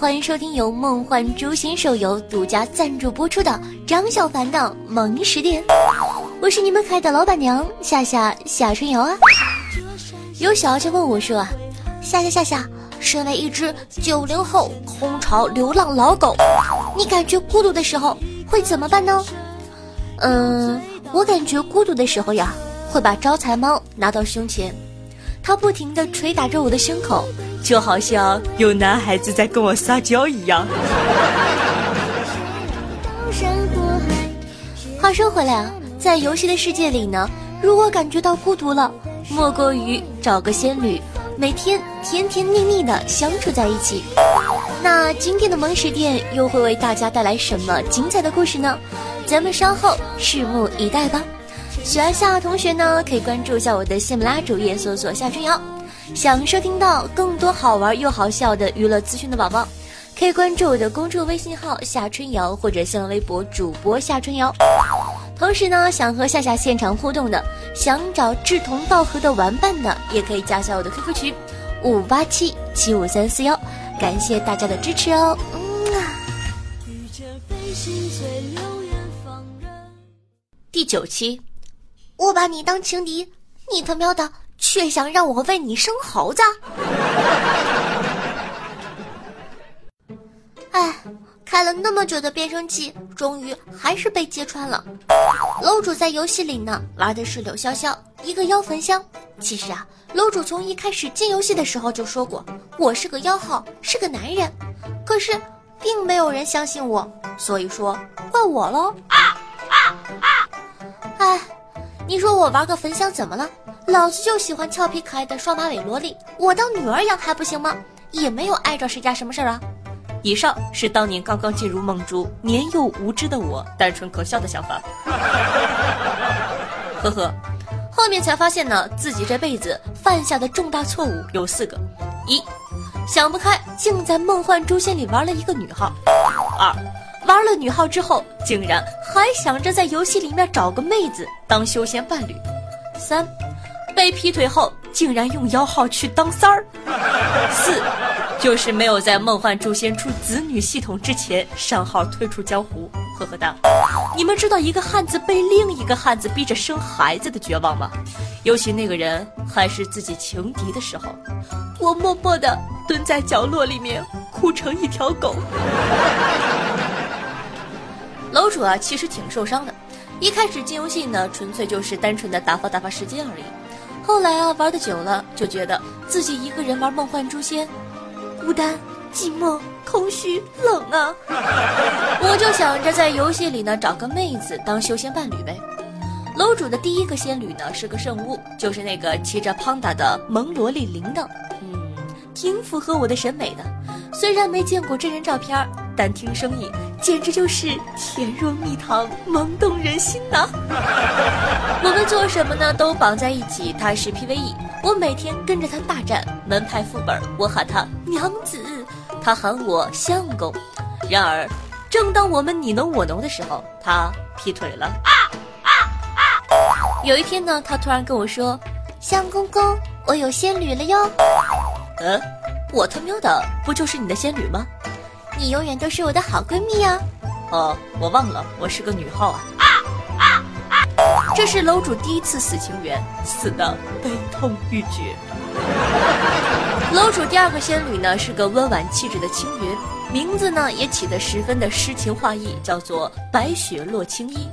欢迎收听由梦幻诛仙手游独家赞助播出的张小凡的萌时点，我是你们可爱的老板娘夏夏夏春瑶啊。有小姐问我说啊，夏夏夏夏，身为一只九零后空巢流浪老狗，你感觉孤独的时候会怎么办呢？嗯，我感觉孤独的时候呀，会把招财猫拿到胸前，它不停地捶打着我的胸口。就好像有男孩子在跟我撒娇一样。话说回来啊，在游戏的世界里呢，如果感觉到孤独了，莫过于找个仙女，每天甜甜蜜蜜的相处在一起。那今天的萌食店又会为大家带来什么精彩的故事呢？咱们稍后拭目以待吧。喜欢夏同学呢，可以关注一下我的喜马拉主页，搜索夏春瑶。想收听到更多好玩又好笑的娱乐资讯的宝宝，可以关注我的公众微信号夏春瑶或者新浪微博主播夏春瑶。同时呢，想和夏夏现场互动的，想找志同道合的玩伴的，也可以加下我的 QQ 群五八七七五三四幺。感谢大家的支持哦。嗯啊。第九期，我把你当情敌，你他喵的！却想让我为你生猴子？哎，开了那么久的变声器，终于还是被揭穿了。楼主在游戏里呢，玩的是柳潇潇，一个妖焚香。其实啊，楼主从一开始进游戏的时候就说过，我是个妖号，是个男人。可是，并没有人相信我，所以说怪我喽。哎，你说我玩个焚香怎么了？老子就喜欢俏皮可爱的双马尾萝莉，我当女儿养还不行吗？也没有碍着谁家什么事儿啊。以上是当年刚刚进入梦珠、年幼无知的我单纯可笑的想法。呵呵，后面才发现呢，自己这辈子犯下的重大错误有四个：一，想不开，竟在梦幻诛仙里玩了一个女号；二，玩了女号之后，竟然还想着在游戏里面找个妹子当修仙伴侣；三。被劈腿后，竟然用妖号去当三儿。四，就是没有在梦幻诛仙出子女系统之前上号退出江湖。呵呵哒，你们知道一个汉子被另一个汉子逼着生孩子的绝望吗？尤其那个人还是自己情敌的时候，我默默的蹲在角落里面哭成一条狗。楼主啊，其实挺受伤的。一开始进游戏呢，纯粹就是单纯的打发打发时间而已。后来啊，玩的久了，就觉得自己一个人玩梦幻诛仙，孤单、寂寞、空虚、冷啊！我就想着在游戏里呢找个妹子当修仙伴侣呗。楼主的第一个仙侣呢是个圣物，就是那个骑着胖达的萌萝莉铃铛，嗯，挺符合我的审美的。虽然没见过真人照片，但听声音。简直就是甜若蜜糖，萌动人心呐！我们做什么呢？都绑在一起。他是 PVE，我每天跟着他大战门派副本，我喊他娘子，他喊我相公。然而，正当我们你侬我侬的时候，他劈腿了。啊啊啊有一天呢，他突然跟我说：“相公公，我有仙女了哟。”嗯，我他喵的不就是你的仙女吗？你永远都是我的好闺蜜呀！哦，我忘了，我是个女号啊！这是楼主第一次死情缘，死的悲痛欲绝。楼主第二个仙女呢，是个温婉气质的青云，名字呢也起得十分的诗情画意，叫做白雪落青衣。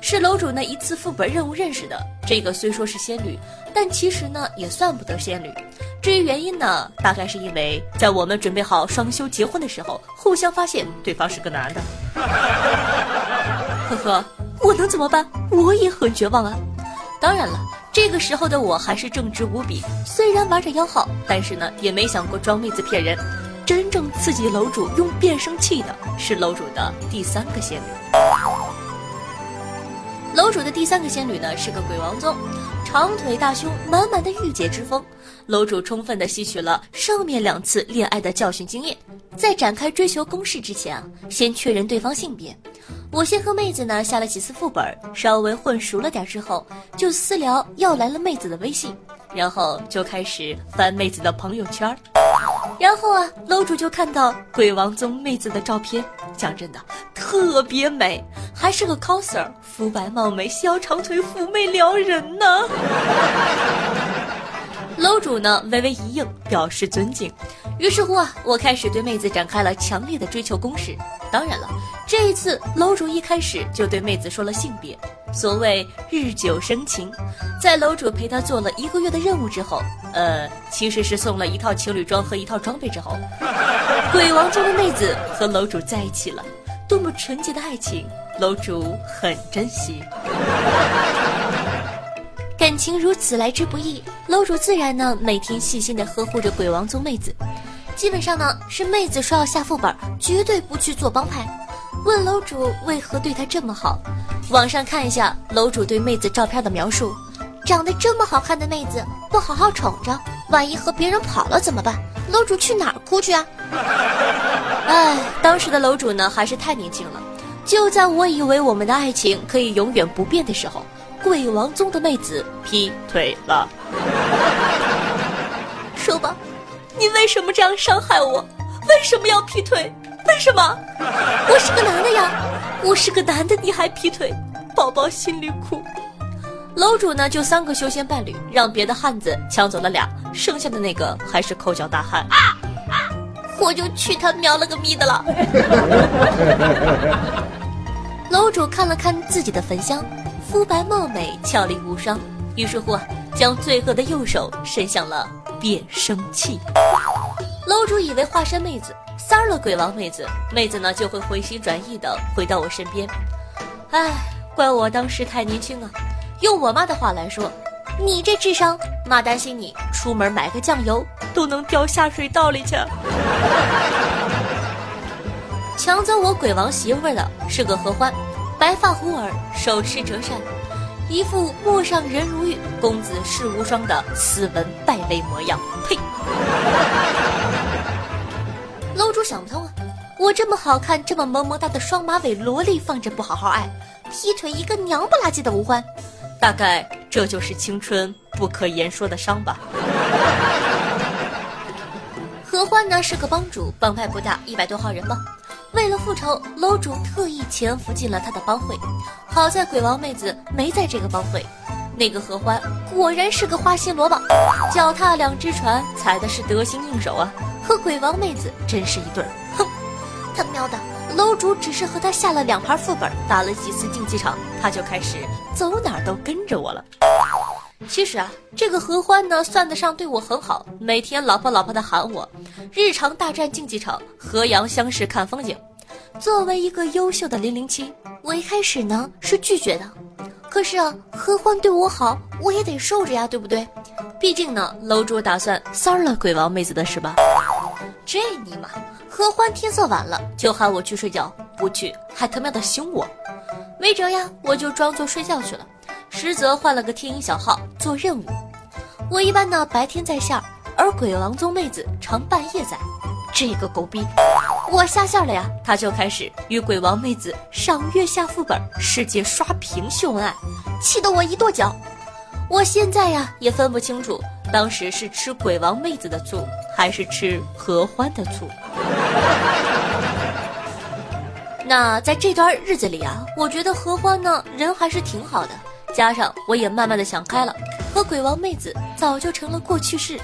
是楼主那一次副本任务认识的。这个虽说是仙女，但其实呢也算不得仙女。至于原因呢，大概是因为在我们准备好双休结婚的时候，互相发现对方是个男的。呵呵，我能怎么办？我也很绝望啊。当然了，这个时候的我还是正直无比，虽然玩着妖号，但是呢也没想过装妹子骗人。真正刺激楼主用变声器的是楼主的第三个仙女。公主的第三个仙女呢，是个鬼王宗，长腿大胸，满满的御姐之风。楼主充分的吸取了上面两次恋爱的教训经验，在展开追求攻势之前啊，先确认对方性别。我先和妹子呢下了几次副本，稍微混熟了点之后，就私聊要来了妹子的微信，然后就开始翻妹子的朋友圈。然后啊，楼主就看到鬼王宗妹子的照片，讲真的特别美，还是个 coser，肤白貌美，小长腿，妩媚撩人呢。楼主呢微微一应，表示尊敬。于是乎啊，我开始对妹子展开了强烈的追求攻势。当然了，这一次楼主一开始就对妹子说了性别。所谓日久生情，在楼主陪她做了一个月的任务之后，呃，其实是送了一套情侣装和一套装备之后，鬼王中的妹子和楼主在一起了。多么纯洁的爱情，楼主很珍惜。感情如此来之不易，楼主自然呢每天细心的呵护着鬼王宗妹子。基本上呢是妹子说要下副本，绝对不去做帮派。问楼主为何对她这么好？网上看一下楼主对妹子照片的描述，长得这么好看的妹子，不好好宠着，万一和别人跑了怎么办？楼主去哪儿哭去啊？哎，当时的楼主呢还是太年轻了。就在我以为我们的爱情可以永远不变的时候，鬼王宗的妹子劈腿了。说吧，你为什么这样伤害我？为什么要劈腿？为什么？我是个男的呀，我是个男的，你还劈腿，宝宝心里苦。楼主呢，就三个修仙伴侣，让别的汉子抢走了俩，剩下的那个还是抠脚大汉。啊啊我就去他喵了个咪的了。楼主看了看自己的焚香，肤白貌美，俏丽无双，于是乎啊，将罪恶的右手伸向了变声器。楼主以为化身妹子。三了鬼王妹子，妹子呢就会回心转意的回到我身边。唉，怪我当时太年轻啊！用我妈的话来说，你这智商，妈担心你出门买个酱油都能掉下水道里去。抢走我鬼王媳妇的是个合欢，白发胡耳，手持折扇，一副陌上人如玉，公子世无双的斯文败类模样。呸！楼主想不通啊！我这么好看，这么萌萌哒的双马尾萝莉，放着不好好爱，劈腿一个娘不拉几的吴欢，大概这就是青春不可言说的伤吧。何欢呢是个帮主，帮派不大，一百多号人吧。为了复仇，楼主特意潜伏进了他的帮会。好在鬼王妹子没在这个帮会。那个何欢果然是个花心萝卜，脚踏两只船，踩的是得心应手啊。和鬼王妹子真是一对儿，哼！他喵的，楼主只是和他下了两盘副本，打了几次竞技场，他就开始走哪儿都跟着我了。其实啊，这个合欢呢，算得上对我很好，每天老婆老婆的喊我，日常大战竞技场，河阳相识看风景。作为一个优秀的零零七，我一开始呢是拒绝的，可是啊，合欢对我好，我也得受着呀，对不对？毕竟呢，楼主打算三了鬼王妹子的是吧？这尼玛，合欢天色晚了就喊我去睡觉，不去还他喵的凶我，没辙呀，我就装作睡觉去了，实则换了个天音小号做任务。我一般呢白天在线，而鬼王宗妹子常半夜在。这个狗逼，我下线了呀，他就开始与鬼王妹子赏月下副本，世界刷屏秀恩爱，气得我一跺脚。我现在呀也分不清楚。当时是吃鬼王妹子的醋，还是吃合欢的醋？那在这段日子里啊，我觉得合欢呢人还是挺好的，加上我也慢慢的想开了，和鬼王妹子早就成了过去式，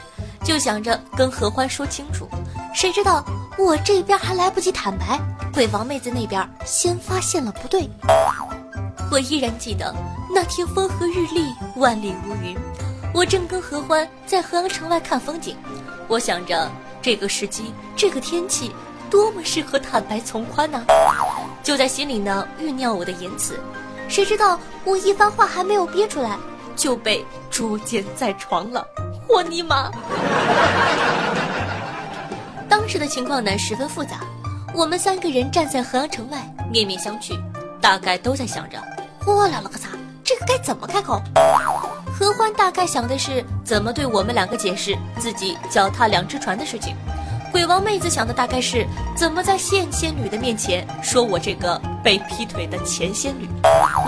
就想着跟合欢说清楚。谁知道我这边还来不及坦白，鬼王妹子那边先发现了不对。我依然记得那天风和日丽，万里无云。我正跟何欢在河阳城外看风景，我想着这个时机，这个天气，多么适合坦白从宽呢？就在心里呢酝酿我的言辞，谁知道我一番话还没有憋出来，就被捉奸在床了。我尼玛！当时的情况呢十分复杂，我们三个人站在河阳城外，面面相觑，大概都在想着：我了了个擦，这个该怎么开口？何欢大概想的是怎么对我们两个解释自己脚踏两只船的事情，鬼王妹子想的大概是怎么在现仙女的面前说我这个被劈腿的前仙女，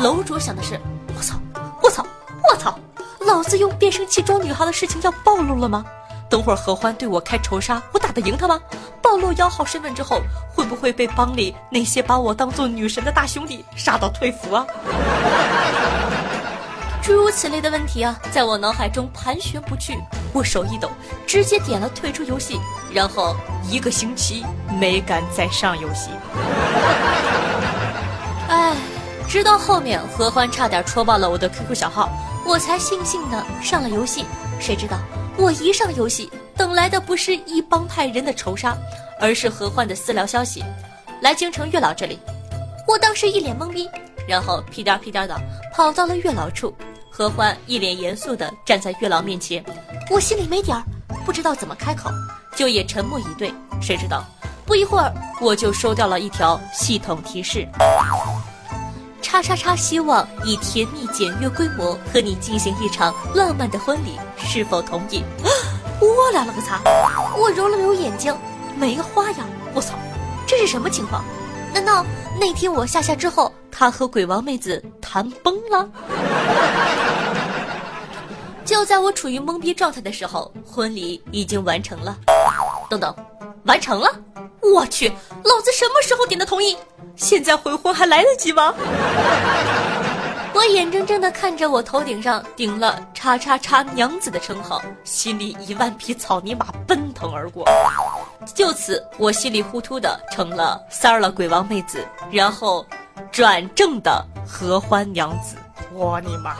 楼主想的是我操我操我操，老子用变声器装女孩的事情要暴露了吗？等会儿何欢对我开仇杀，我打得赢他吗？暴露幺号身份之后，会不会被帮里那些把我当做女神的大兄弟杀到退服啊？诸如此类的问题啊，在我脑海中盘旋不去。我手一抖，直接点了退出游戏，然后一个星期没敢再上游戏。哎，直到后面何欢差点戳爆了我的 QQ 小号，我才悻悻的上了游戏。谁知道？我一上游戏，等来的不是一帮派人的仇杀，而是何欢的私聊消息，来京城月老这里。我当时一脸懵逼，然后屁颠屁颠的跑到了月老处。何欢一脸严肃的站在月老面前，我心里没底儿，不知道怎么开口，就也沉默以对。谁知道，不一会儿我就收到了一条系统提示：叉叉叉，希望以甜蜜简约规模和你进行一场浪漫的婚礼。是否同意？我来了个擦！我揉了揉眼睛，没花样。我操，这是什么情况？难道那天我下下之后，他和鬼王妹子谈崩了？就在我处于懵逼状态的时候，婚礼已经完成了。等等，完成了？我去，老子什么时候点的同意？现在回婚还来得及吗？我眼睁睁地看着我头顶上顶了“叉叉叉娘子”的称号，心里一万匹草泥马奔腾而过。就此，我稀里糊涂的成了三儿了鬼王妹子，然后转正的合欢娘子。我尼玛！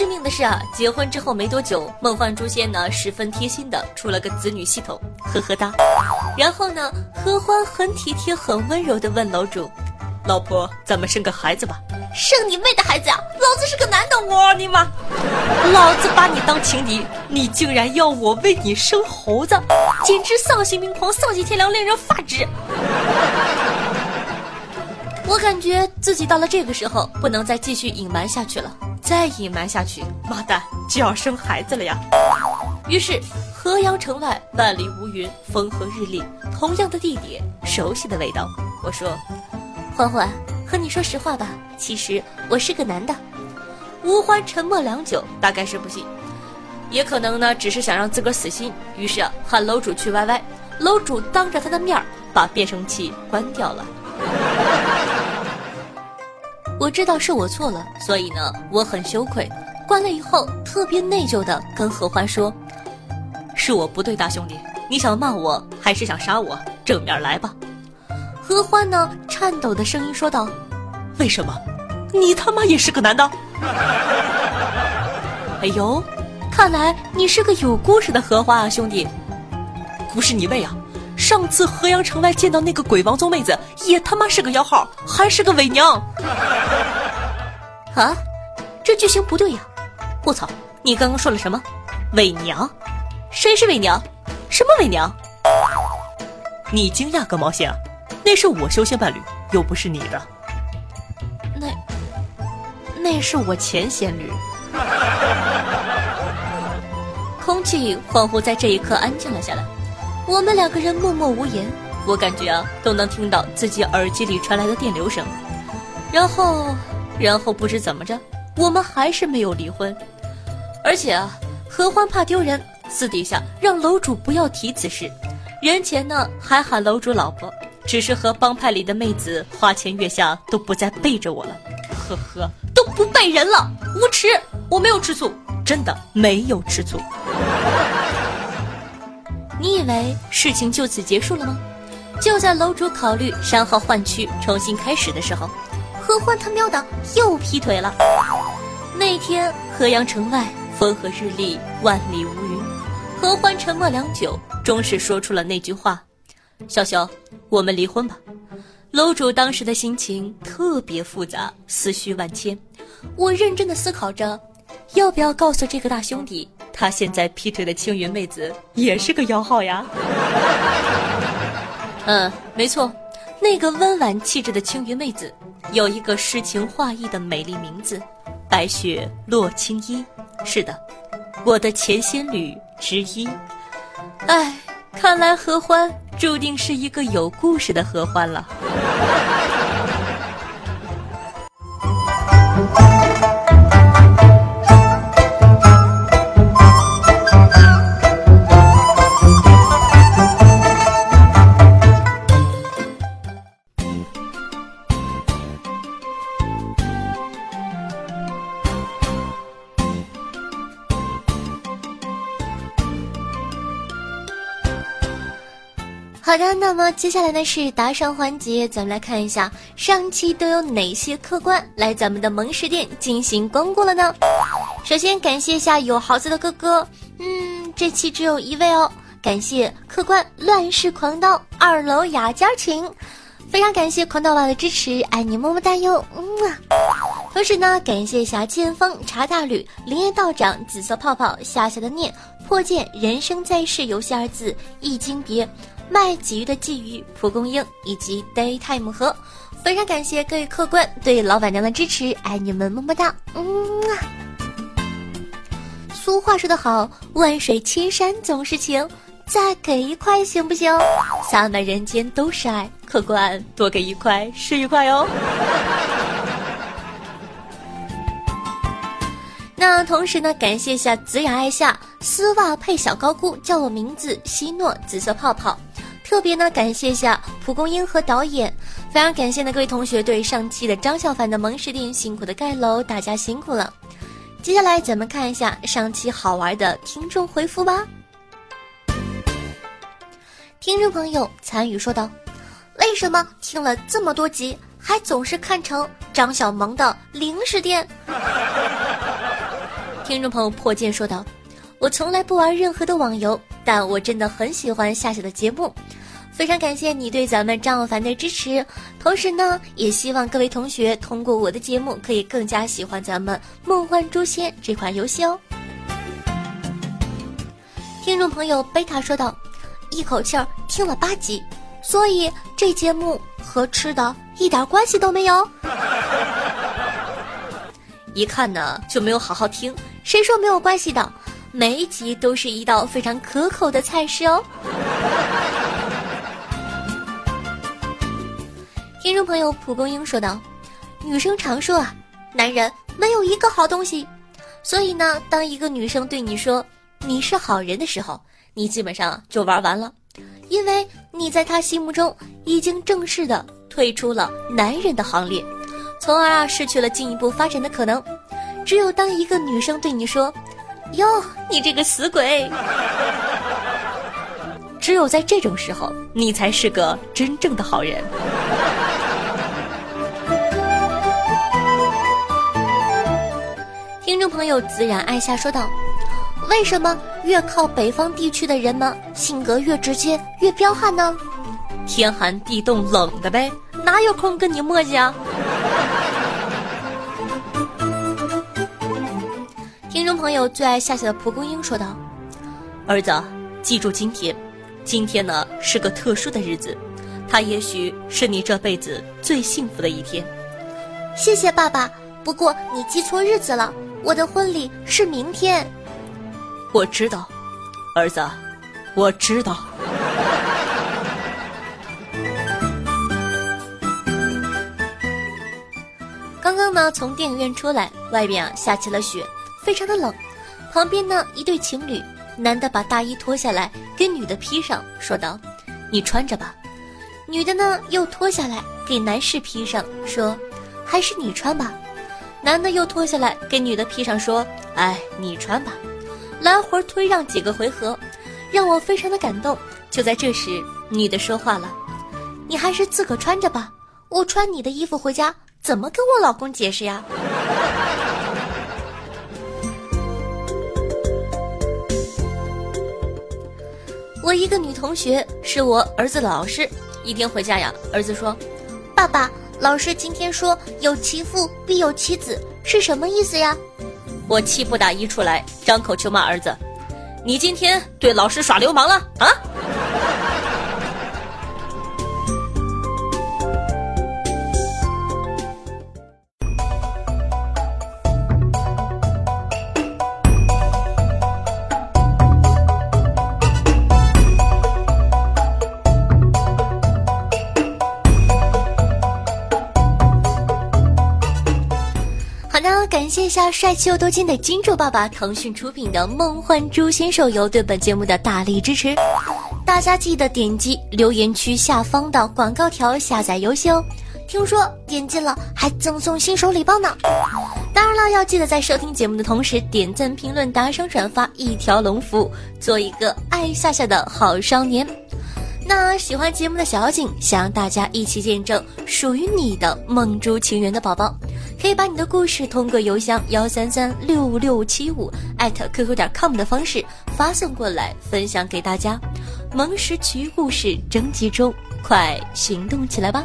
更致命的是啊，结婚之后没多久，梦幻诛仙呢十分贴心的出了个子女系统，呵呵哒。然后呢，合欢很体贴、很温柔的问楼主。老婆，咱们生个孩子吧！生你妹的孩子呀！老子是个男的，我你妈！老子把你当情敌，你竟然要我为你生猴子，简直丧心病狂、丧尽天良，令人发指！我感觉自己到了这个时候，不能再继续隐瞒下去了。再隐瞒下去，妈蛋就要生孩子了呀！于是，河阳城外万里无云，风和日丽，同样的地点，熟悉的味道。我说。欢欢，和你说实话吧，其实我是个男的。吴欢沉默良久，大概是不信，也可能呢，只是想让自个儿死心。于是啊喊楼主去歪歪楼主当着他的面把变声器关掉了。我知道是我错了，所以呢，我很羞愧。关了以后，特别内疚的跟何欢说：“是我不对，大兄弟，你想骂我还是想杀我？正面来吧。”何欢呢？颤抖的声音说道：“为什么？你他妈也是个男的？” 哎呦，看来你是个有故事的荷花啊，兄弟！不是你妹啊！上次河阳城外见到那个鬼王宗妹子，也他妈是个妖号，还是个伪娘！啊，这剧情不对呀！我操，你刚刚说了什么？伪娘？谁是伪娘？什么伪娘？你惊讶个毛线啊！那是我修仙伴侣，又不是你的。那，那是我前仙侣。空气恍惚在这一刻安静了下来，我们两个人默默无言。我感觉啊，都能听到自己耳机里传来的电流声。然后，然后不知怎么着，我们还是没有离婚。而且啊，何欢怕丢人，私底下让楼主不要提此事，人前呢还喊楼主老婆。只是和帮派里的妹子花前月下，都不再背着我了，呵呵，都不背人了，无耻！我没有吃醋，真的没有吃醋。你以为事情就此结束了吗？就在楼主考虑删号换区重新开始的时候，何欢他喵的又劈腿了。那天河阳城外风和日丽，万里无云，何欢沉默良久，终是说出了那句话。潇潇，我们离婚吧。楼主当时的心情特别复杂，思绪万千。我认真的思考着，要不要告诉这个大兄弟，他现在劈腿的青云妹子也是个妖号呀？嗯，没错，那个温婉气质的青云妹子，有一个诗情画意的美丽名字——白雪落青衣。是的，我的前仙侣之一。唉，看来合欢。注定是一个有故事的合欢了。好的，那么接下来呢是打赏环节，咱们来看一下上期都有哪些客官来咱们的萌食店进行光顾了呢？首先感谢一下有豪子的哥哥，嗯，这期只有一位哦。感谢客官乱世狂刀二楼雅家群，非常感谢狂刀娃的支持，爱你么么哒哟，嗯啊。同时呢，感谢一下剑锋茶大吕林业道长紫色泡泡夏夏的念破剑人生在世游戏二字易经别卖鲫鱼的鲫鱼蒲公英以及 daytime 和，非常感谢各位客官对老板娘的支持，爱你们么么哒，嗯啊。俗话说得好，万水千山总是情。再给一块行不行？洒满人间都是爱，客官多给一块是一块哦。那同时呢，感谢一下子雅爱夏丝袜配小高菇，叫我名字希诺紫色泡泡。特别呢，感谢一下蒲公英和导演，非常感谢呢各位同学对上期的张小凡的萌食店辛苦的盖楼，大家辛苦了。接下来咱们看一下上期好玩的听众回复吧。听众朋友参与说道：“为什么听了这么多集，还总是看成张小萌的零食店？” 听众朋友破剑说道：“我从来不玩任何的网游，但我真的很喜欢夏夏的节目，非常感谢你对咱们张小凡的支持。同时呢，也希望各位同学通过我的节目，可以更加喜欢咱们《梦幻诛仙》这款游戏哦。”听众朋友贝塔说道。一口气儿听了八集，所以这节目和吃的一点关系都没有。一看呢就没有好好听，谁说没有关系的？每一集都是一道非常可口的菜式哦。听众朋友蒲公英说道：“女生常说啊，男人没有一个好东西，所以呢，当一个女生对你说你是好人的时候。”你基本上就玩完了，因为你在他心目中已经正式的退出了男人的行列，从而啊失去了进一步发展的可能。只有当一个女生对你说：“哟，你这个死鬼！” 只有在这种时候，你才是个真正的好人。听众朋友，自然爱夏说道。为什么越靠北方地区的人们性格越直接越彪悍呢？天寒地冻冷的呗，哪有空跟你磨叽啊？听众朋友最爱夏夏的蒲公英说道：“儿子，记住今天，今天呢是个特殊的日子，它也许是你这辈子最幸福的一天。”谢谢爸爸，不过你记错日子了，我的婚礼是明天。我知道，儿子，我知道。刚刚呢，从电影院出来，外边啊下起了雪，非常的冷。旁边呢，一对情侣，男的把大衣脱下来给女的披上，说道：“你穿着吧。”女的呢又脱下来给男士披上，说：“还是你穿吧。”男的又脱下来给女的披上，说：“哎，你穿吧。”来回推让几个回合，让我非常的感动。就在这时，女的说话了：“你还是自个穿着吧，我穿你的衣服回家，怎么跟我老公解释呀？” 我一个女同学是我儿子的老师，一天回家呀，儿子说：“爸爸，老师今天说有其父必有其子，是什么意思呀？”我气不打一处来，张口就骂儿子：“你今天对老师耍流氓了啊！”谢下帅气又多金的金主爸爸，腾讯出品的《梦幻诛仙》手游对本节目的大力支持，大家记得点击留言区下方的广告条下载游戏哦。听说点进了还赠送新手礼包呢。当然了，要记得在收听节目的同时点赞、评论、打赏、转发一条龙服务，做一个爱夏夏的好少年。那喜欢节目的小景，想让大家一起见证属于你的梦珠情缘的宝宝，可以把你的故事通过邮箱幺三三六六七五艾特 qq 点 com 的方式发送过来，分享给大家。萌时奇遇故事征集中，快行动起来吧！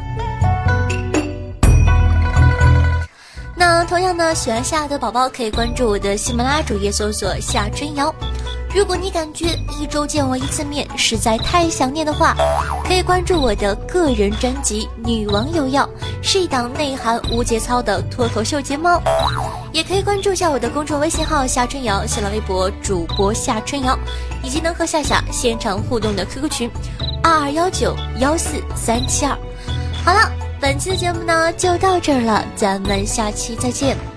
那同样呢，喜欢夏的宝宝可以关注我的喜马拉雅主页，搜索夏春瑶。如果你感觉一周见我一次面实在太想念的话，可以关注我的个人专辑《女王有药》，是一档内涵无节操的脱口秀节目。也可以关注一下我的公众微信号夏春瑶，新浪微博主播夏春瑶，以及能和夏夏现场互动的 QQ 群二二幺九幺四三七二。好了，本期的节目呢就到这儿了，咱们下期再见。